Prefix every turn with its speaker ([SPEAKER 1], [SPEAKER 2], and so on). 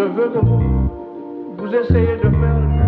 [SPEAKER 1] je veux que vous, vous essayez de faire